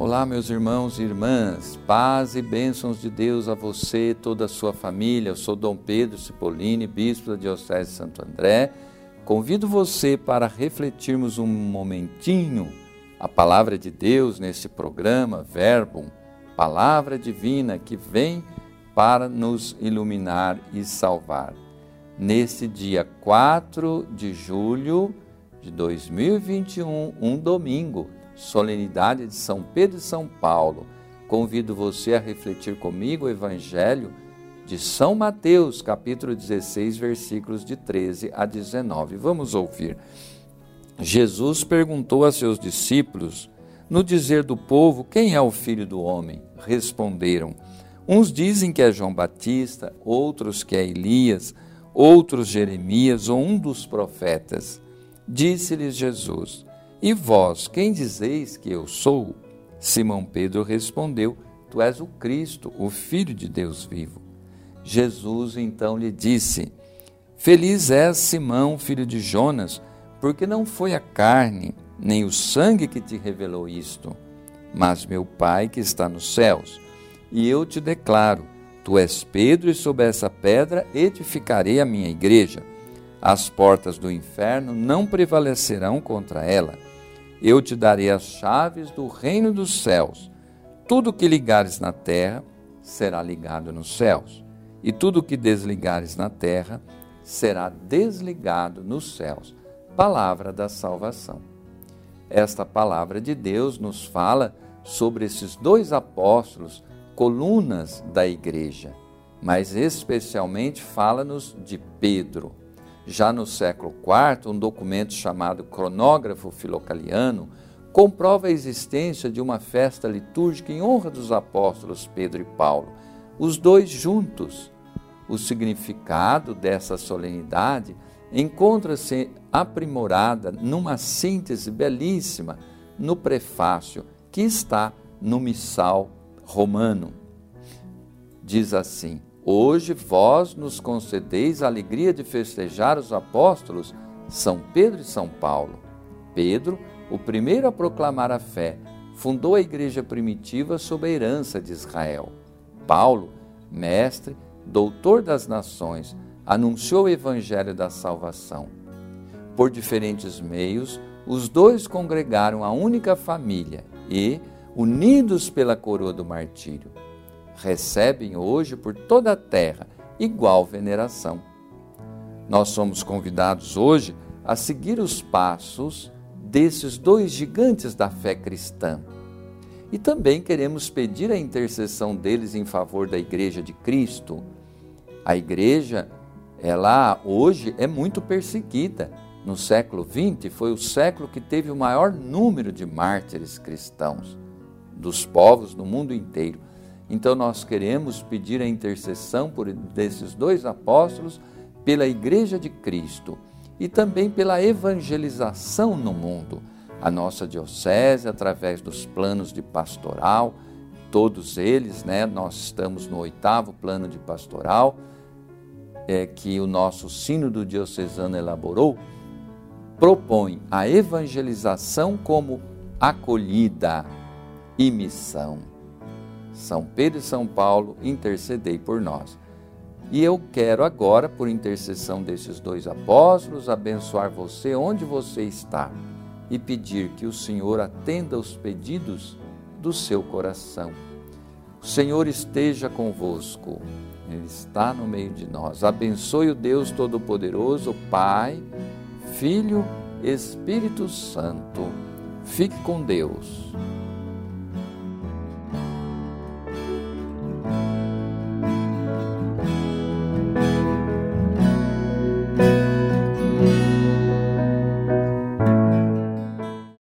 Olá, meus irmãos e irmãs, paz e bênçãos de Deus a você, toda a sua família. Eu sou Dom Pedro Cipollini, bispo da Diocese de Santo André. Convido você para refletirmos um momentinho a palavra de Deus nesse programa, Verbo, palavra divina que vem para nos iluminar e salvar. Neste dia 4 de julho de 2021, um domingo, solenidade de São Pedro e São Paulo, convido você a refletir comigo o Evangelho de São Mateus, capítulo 16, versículos de 13 a 19. Vamos ouvir. Jesus perguntou a seus discípulos, no dizer do povo, quem é o filho do homem? Responderam: Uns dizem que é João Batista, outros que é Elias, outros Jeremias ou um dos profetas. Disse-lhes Jesus: e vós, quem dizeis que eu sou? Simão Pedro respondeu: Tu és o Cristo, o Filho de Deus vivo. Jesus então lhe disse: Feliz és, Simão, filho de Jonas, porque não foi a carne, nem o sangue que te revelou isto, mas meu Pai que está nos céus. E eu te declaro: Tu és Pedro, e sob essa pedra edificarei a minha igreja. As portas do inferno não prevalecerão contra ela eu te darei as chaves do reino dos céus. Tudo que ligares na terra será ligado nos céus, e tudo que desligares na terra será desligado nos céus. Palavra da salvação. Esta palavra de Deus nos fala sobre esses dois apóstolos, colunas da igreja, mas especialmente fala-nos de Pedro. Já no século IV, um documento chamado Cronógrafo Filocaliano comprova a existência de uma festa litúrgica em honra dos apóstolos Pedro e Paulo, os dois juntos. O significado dessa solenidade encontra-se aprimorada numa síntese belíssima no prefácio que está no missal romano. Diz assim: Hoje vós nos concedeis a alegria de festejar os apóstolos São Pedro e São Paulo. Pedro, o primeiro a proclamar a fé, fundou a igreja primitiva sob a herança de Israel. Paulo, mestre, doutor das nações, anunciou o evangelho da salvação. Por diferentes meios, os dois congregaram a única família e, unidos pela coroa do martírio, recebem hoje por toda a terra igual veneração. Nós somos convidados hoje a seguir os passos desses dois gigantes da fé cristã. E também queremos pedir a intercessão deles em favor da Igreja de Cristo. A Igreja, ela hoje é muito perseguida. No século XX foi o século que teve o maior número de mártires cristãos dos povos no mundo inteiro. Então nós queremos pedir a intercessão por desses dois apóstolos pela Igreja de Cristo e também pela evangelização no mundo. A nossa diocese, através dos planos de pastoral, todos eles, né? Nós estamos no oitavo plano de pastoral é, que o nosso sínodo diocesano elaborou, propõe a evangelização como acolhida e missão. São Pedro e São Paulo, intercedei por nós. E eu quero agora, por intercessão desses dois apóstolos, abençoar você onde você está e pedir que o Senhor atenda os pedidos do seu coração. O Senhor esteja convosco, Ele está no meio de nós. Abençoe o Deus Todo-Poderoso, Pai, Filho, Espírito Santo. Fique com Deus.